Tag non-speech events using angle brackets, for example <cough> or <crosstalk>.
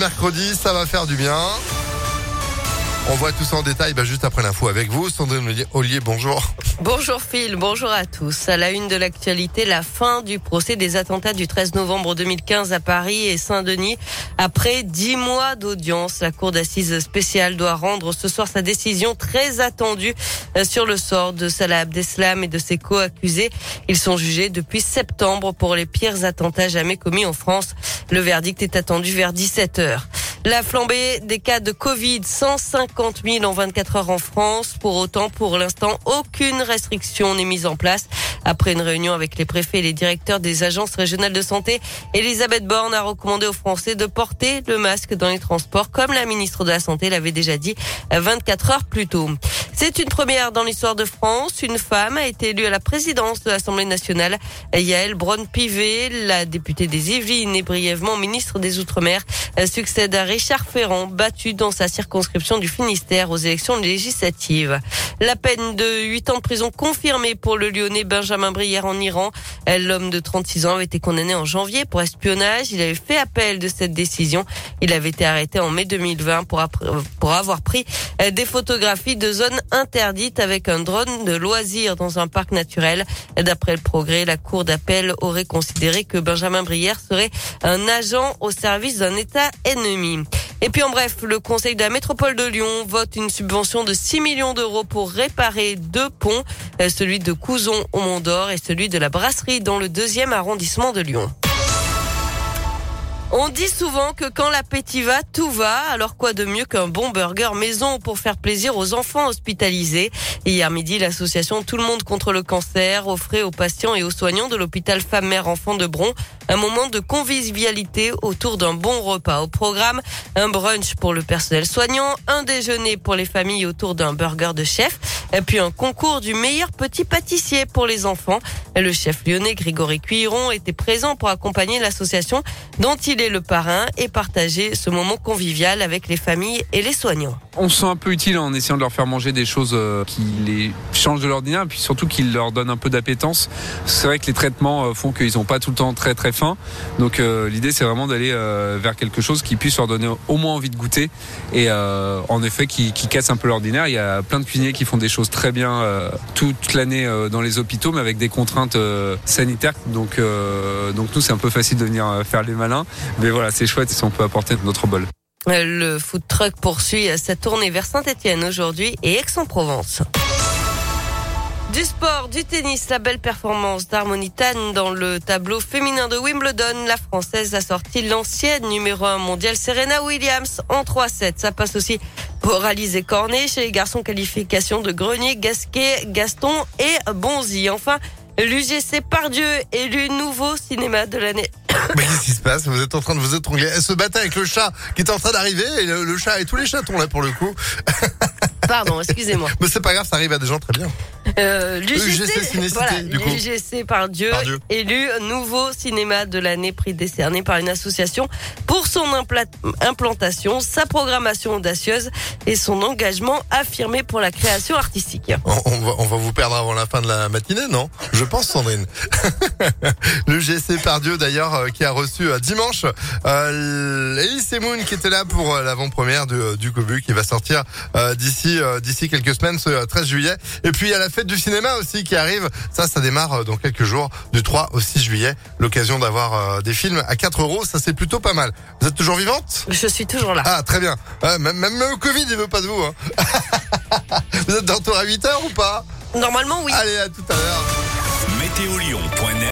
mercredi, ça va faire du bien. On voit tout ça en détail bah, juste après l'info avec vous. Sandrine Ollier, bonjour. Bonjour Phil, bonjour à tous. À la une de l'actualité, la fin du procès des attentats du 13 novembre 2015 à Paris et Saint-Denis. Après dix mois d'audience, la Cour d'assises spéciale doit rendre ce soir sa décision très attendue euh, sur le sort de Salah Abdeslam et de ses co-accusés. Ils sont jugés depuis septembre pour les pires attentats jamais commis en France. Le verdict est attendu vers 17 heures. La flambée des cas de Covid, 150 000 en 24 heures en France. Pour autant, pour l'instant, aucune restriction n'est mise en place. Après une réunion avec les préfets et les directeurs des agences régionales de santé, Elisabeth Borne a recommandé aux Français de porter le masque dans les transports, comme la ministre de la Santé l'avait déjà dit 24 heures plus tôt. C'est une première dans l'histoire de France. Une femme a été élue à la présidence de l'Assemblée nationale. Yael Braun-Pivet, la députée des Yvelines et brièvement ministre des Outre-mer, succède à Richard Ferrand, battu dans sa circonscription du Finistère aux élections législatives. La peine de 8 ans de prison confirmée pour le Lyonnais Benjamin Brière en Iran. L'homme de 36 ans avait été condamné en janvier pour espionnage. Il avait fait appel de cette décision. Il avait été arrêté en mai 2020 pour, pour avoir pris des photographies de zones interdite avec un drone de loisir dans un parc naturel. D'après le progrès, la cour d'appel aurait considéré que Benjamin Brière serait un agent au service d'un État ennemi. Et puis en bref, le Conseil de la métropole de Lyon vote une subvention de 6 millions d'euros pour réparer deux ponts, euh, celui de Couzon au Mont d'Or et celui de la Brasserie dans le deuxième arrondissement de Lyon. On dit souvent que quand l'appétit va, tout va. Alors quoi de mieux qu'un bon burger maison pour faire plaisir aux enfants hospitalisés? Hier midi, l'association Tout le monde contre le cancer offrait aux patients et aux soignants de l'hôpital Femme-Mère-Enfants de Bron un moment de convivialité autour d'un bon repas. Au programme, un brunch pour le personnel soignant, un déjeuner pour les familles autour d'un burger de chef, et puis un concours du meilleur petit pâtissier pour les enfants. Le chef lyonnais Grégory Cuiron était présent pour accompagner l'association dont il le parrain et partager ce moment convivial avec les familles et les soignants. On se sent un peu utile en essayant de leur faire manger des choses euh, qui les changent de l'ordinaire, et puis surtout qui leur donnent un peu d'appétence. C'est vrai que les traitements euh, font qu'ils n'ont pas tout le temps très très faim. Donc euh, l'idée c'est vraiment d'aller vers quelque chose qui puisse leur donner au moins envie de goûter et en effet qui, qui casse un peu l'ordinaire. Il y a plein de cuisiniers qui font des choses très bien toute l'année dans les hôpitaux, mais avec des contraintes sanitaires. Donc, donc nous c'est un peu facile de venir faire les malins. Mais voilà, c'est chouette si on peut apporter notre bol. Le food truck poursuit sa tournée vers Saint-Etienne aujourd'hui et Aix-en-Provence. Du sport, du tennis, la belle performance d'Harmonitane dans le tableau féminin de Wimbledon. La Française a sorti l'ancienne numéro 1 mondiale Serena Williams en 3-7. Ça passe aussi pour et Cornet chez les garçons qualification de Grenier, Gasquet, Gaston et Bonzi. Enfin, L'UGC Pardieu élu nouveau cinéma de l'année. <coughs> Mais qu'est-ce qui se passe? Vous êtes en train de vous étrangler. Elle se battait avec le chat qui est en train d'arriver et le, chat et tous les chatons là pour le coup. Pardon, excusez-moi. <laughs> Mais c'est pas grave, ça arrive à des gens très bien. Euh, L'UGC voilà, par Dieu, élu nouveau cinéma de l'année, prix décerné par une association pour son implantation, sa programmation audacieuse et son engagement affirmé pour la création artistique. On, va, vous perdre avant la fin de la matinée, non? Je pense, Sandrine. <laughs> L'UGC par Dieu, d'ailleurs, euh, qui a reçu euh, dimanche euh, Elise Moon, qui était là pour euh, l'avant-première du Cobu, qui va sortir d'ici d'ici quelques semaines, ce 13 juillet. Et puis, a la fête du cinéma aussi qui arrive. Ça, ça démarre euh, dans quelques jours, du 3 au 6 juillet. L'occasion d'avoir euh, des films à 4 euros, ça c'est plutôt pas mal. Vous êtes toujours vivante? Je suis toujours là. Ah, très bien. même, même le Covid, il veut pas de vous. Hein. <laughs> vous êtes de retour à 8 heures ou pas? Normalement, oui. Allez, à tout à l'heure.